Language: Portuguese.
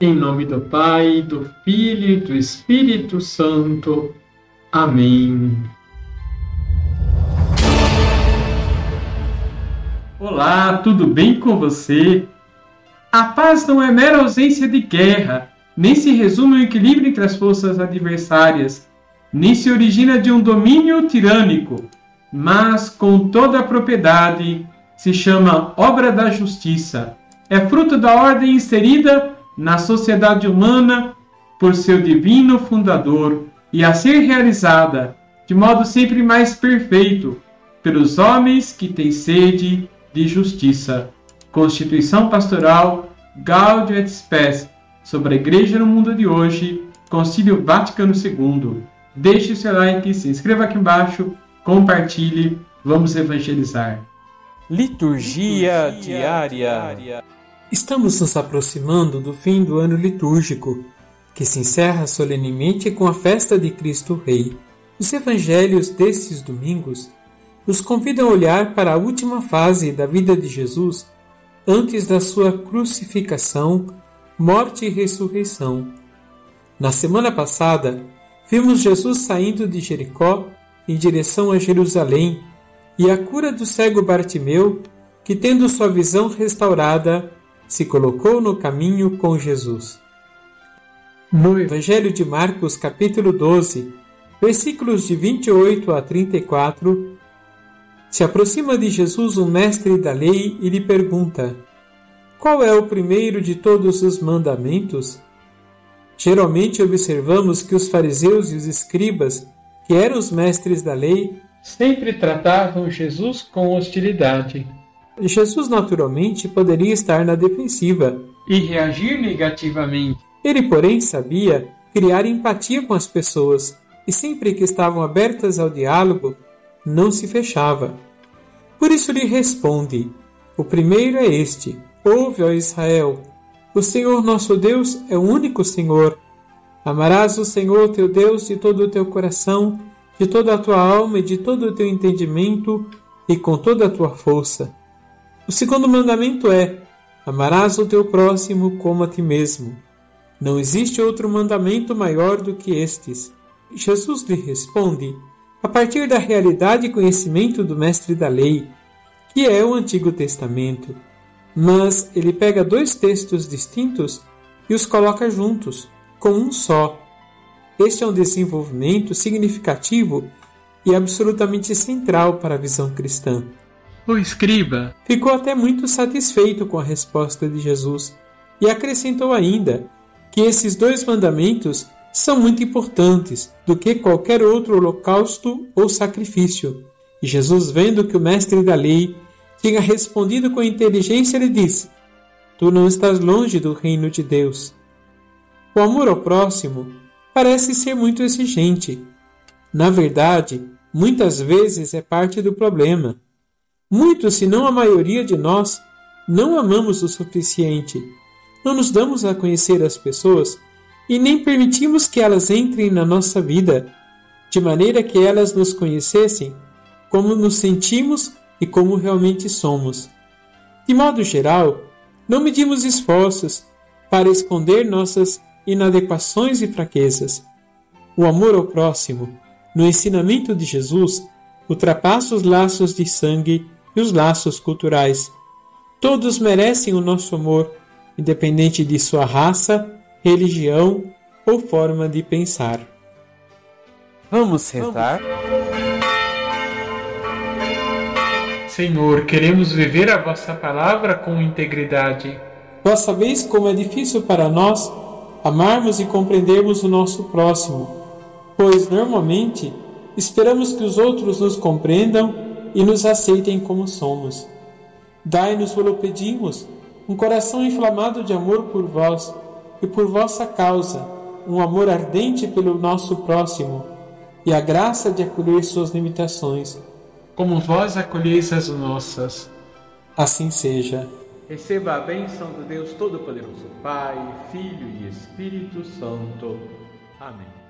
Em nome do Pai, do Filho e do Espírito Santo. Amém. Olá, tudo bem com você? A paz não é mera ausência de guerra, nem se resume ao equilíbrio entre as forças adversárias, nem se origina de um domínio tirânico, mas com toda a propriedade se chama obra da justiça. É fruto da ordem inserida na sociedade humana por seu divino fundador e a ser realizada de modo sempre mais perfeito pelos homens que têm sede de justiça. Constituição Pastoral Gaudium et Spes sobre a Igreja no mundo de hoje, Concílio Vaticano II. Deixe o seu like, se inscreva aqui embaixo, compartilhe, vamos evangelizar. Liturgia, Liturgia diária. diária. Estamos nos aproximando do fim do ano litúrgico, que se encerra solenemente com a festa de Cristo Rei. Os evangelhos destes domingos nos convidam a olhar para a última fase da vida de Jesus antes da sua crucificação, morte e ressurreição. Na semana passada, vimos Jesus saindo de Jericó em direção a Jerusalém e a cura do cego Bartimeu, que, tendo sua visão restaurada, se colocou no caminho com Jesus. No Evangelho de Marcos, capítulo 12, versículos de 28 a 34, se aproxima de Jesus um mestre da lei e lhe pergunta: Qual é o primeiro de todos os mandamentos? Geralmente observamos que os fariseus e os escribas, que eram os mestres da lei, sempre tratavam Jesus com hostilidade. Jesus naturalmente poderia estar na defensiva e reagir negativamente. Ele, porém, sabia criar empatia com as pessoas e sempre que estavam abertas ao diálogo, não se fechava. Por isso lhe responde: O primeiro é este: Ouve, ó Israel, o Senhor nosso Deus é o único Senhor. Amarás o Senhor teu Deus de todo o teu coração, de toda a tua alma e de todo o teu entendimento e com toda a tua força. O segundo mandamento é: Amarás o teu próximo como a ti mesmo. Não existe outro mandamento maior do que estes. Jesus lhe responde: a partir da realidade e conhecimento do mestre da lei, que é o Antigo Testamento. Mas ele pega dois textos distintos e os coloca juntos, com um só. Este é um desenvolvimento significativo e absolutamente central para a visão cristã. O escriba ficou até muito satisfeito com a resposta de Jesus e acrescentou ainda que esses dois mandamentos são muito importantes do que qualquer outro holocausto ou sacrifício. E Jesus, vendo que o mestre da lei tinha respondido com inteligência, lhe disse: Tu não estás longe do reino de Deus. O amor ao próximo parece ser muito exigente. Na verdade, muitas vezes é parte do problema. Muitos, se não a maioria de nós, não amamos o suficiente. Não nos damos a conhecer as pessoas e nem permitimos que elas entrem na nossa vida, de maneira que elas nos conhecessem como nos sentimos e como realmente somos. De modo geral, não medimos esforços para esconder nossas inadequações e fraquezas. O amor ao próximo, no ensinamento de Jesus, ultrapassa os laços de sangue e os laços culturais. Todos merecem o nosso amor, independente de sua raça, religião ou forma de pensar. Vamos rezar? Senhor, queremos viver a vossa palavra com integridade. Vós sabeis como é difícil para nós amarmos e compreendermos o nosso próximo, pois normalmente esperamos que os outros nos compreendam e nos aceitem como somos. Dai-nos, o pedimos, um coração inflamado de amor por vós e por vossa causa um amor ardente pelo nosso próximo e a graça de acolher suas limitações, como vós acolheis as nossas. Assim seja. Receba a bênção do Deus Todo-Poderoso, Pai, Filho e Espírito Santo. Amém.